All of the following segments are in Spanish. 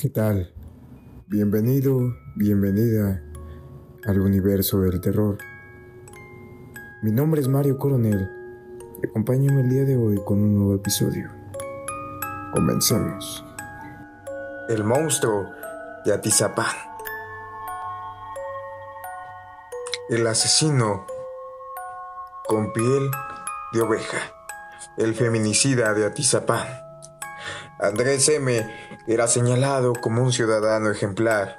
¿Qué tal? Bienvenido, bienvenida al universo del terror. Mi nombre es Mario Coronel acompáñame el día de hoy con un nuevo episodio. Comencemos. El monstruo de Atizapán. El asesino con piel de oveja. El feminicida de Atizapán. Andrés M. era señalado como un ciudadano ejemplar,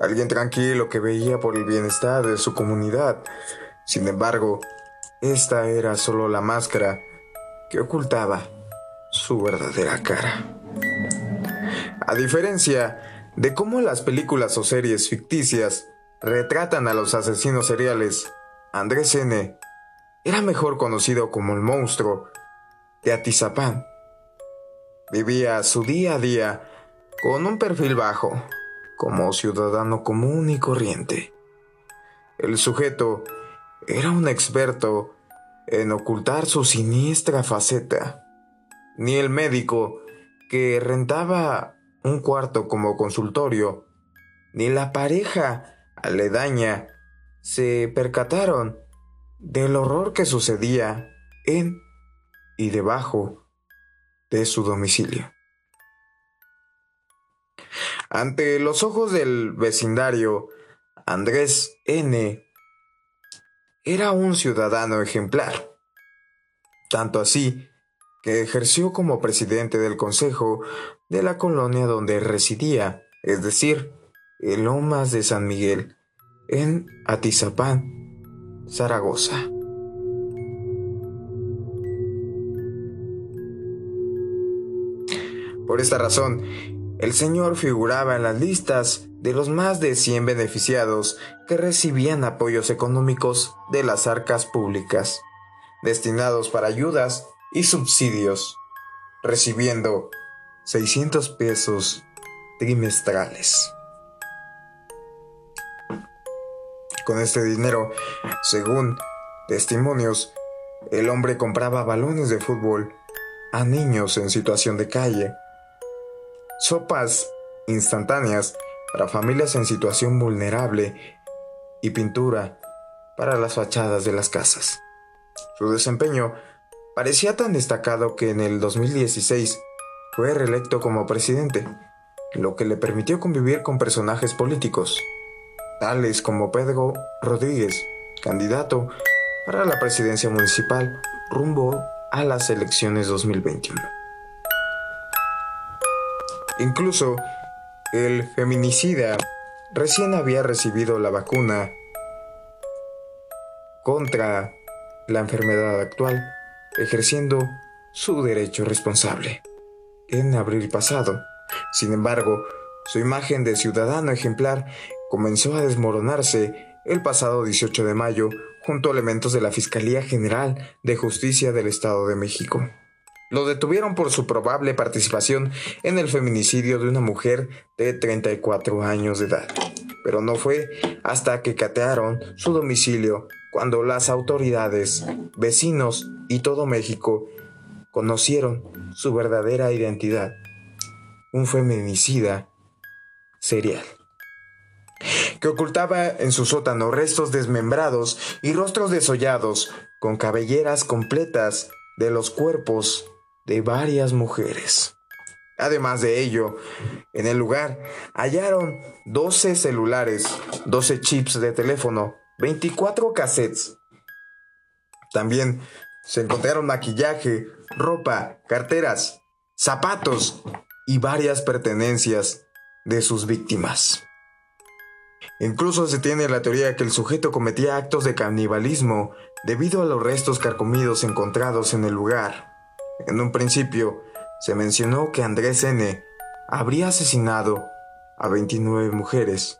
alguien tranquilo que veía por el bienestar de su comunidad. Sin embargo, esta era solo la máscara que ocultaba su verdadera cara. A diferencia de cómo las películas o series ficticias retratan a los asesinos seriales, Andrés N. era mejor conocido como el monstruo de Atizapán Vivía su día a día con un perfil bajo, como ciudadano común y corriente. El sujeto era un experto en ocultar su siniestra faceta. Ni el médico que rentaba un cuarto como consultorio, ni la pareja aledaña se percataron del horror que sucedía en y debajo de su domicilio. Ante los ojos del vecindario, Andrés N. era un ciudadano ejemplar. Tanto así que ejerció como presidente del consejo de la colonia donde residía, es decir, en Lomas de San Miguel, en Atizapán, Zaragoza. Por esta razón, el señor figuraba en las listas de los más de 100 beneficiados que recibían apoyos económicos de las arcas públicas, destinados para ayudas y subsidios, recibiendo 600 pesos trimestrales. Con este dinero, según testimonios, el hombre compraba balones de fútbol a niños en situación de calle sopas instantáneas para familias en situación vulnerable y pintura para las fachadas de las casas. Su desempeño parecía tan destacado que en el 2016 fue reelecto como presidente, lo que le permitió convivir con personajes políticos, tales como Pedro Rodríguez, candidato para la presidencia municipal rumbo a las elecciones 2021. Incluso el feminicida recién había recibido la vacuna contra la enfermedad actual, ejerciendo su derecho responsable. En abril pasado, sin embargo, su imagen de ciudadano ejemplar comenzó a desmoronarse el pasado 18 de mayo junto a elementos de la Fiscalía General de Justicia del Estado de México. Lo detuvieron por su probable participación en el feminicidio de una mujer de 34 años de edad. Pero no fue hasta que catearon su domicilio cuando las autoridades, vecinos y todo México conocieron su verdadera identidad. Un feminicida serial que ocultaba en su sótano restos desmembrados y rostros desollados con cabelleras completas de los cuerpos de varias mujeres. Además de ello, en el lugar hallaron 12 celulares, 12 chips de teléfono, 24 cassettes. También se encontraron maquillaje, ropa, carteras, zapatos y varias pertenencias de sus víctimas. Incluso se tiene la teoría que el sujeto cometía actos de canibalismo debido a los restos carcomidos encontrados en el lugar. En un principio, se mencionó que Andrés N. habría asesinado a 29 mujeres.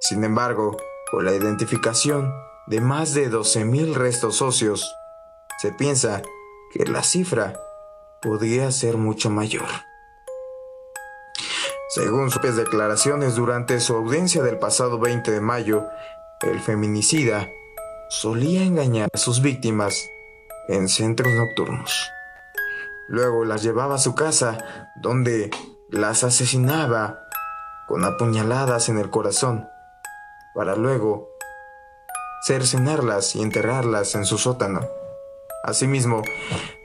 Sin embargo, con la identificación de más de 12.000 restos óseos, se piensa que la cifra podría ser mucho mayor. Según sus declaraciones durante su audiencia del pasado 20 de mayo, el feminicida solía engañar a sus víctimas en centros nocturnos. Luego las llevaba a su casa, donde las asesinaba con apuñaladas en el corazón, para luego cercenarlas y enterrarlas en su sótano. Asimismo,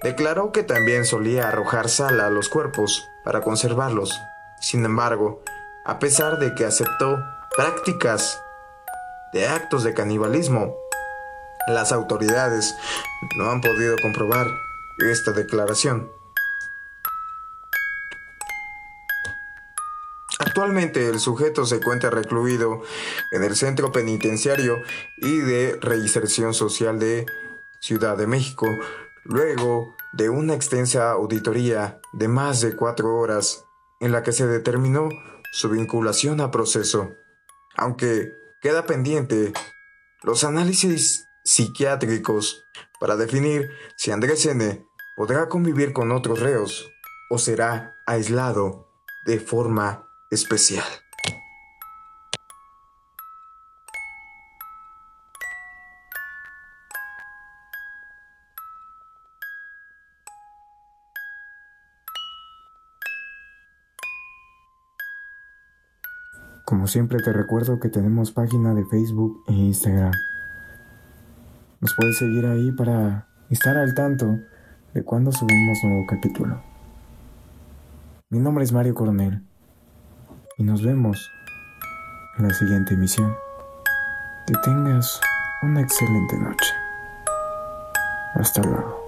declaró que también solía arrojar sal a los cuerpos para conservarlos. Sin embargo, a pesar de que aceptó prácticas de actos de canibalismo, las autoridades no han podido comprobar esta declaración. Actualmente el sujeto se encuentra recluido en el Centro Penitenciario y de Reinserción Social de Ciudad de México, luego de una extensa auditoría de más de cuatro horas en la que se determinó su vinculación a proceso, aunque queda pendiente los análisis psiquiátricos para definir si Andrés N. podrá convivir con otros reos o será aislado de forma especial. Como siempre te recuerdo que tenemos página de Facebook e Instagram. Nos puedes seguir ahí para estar al tanto de cuando subimos nuevo capítulo. Mi nombre es Mario Coronel y nos vemos en la siguiente emisión. Que tengas una excelente noche. Hasta luego.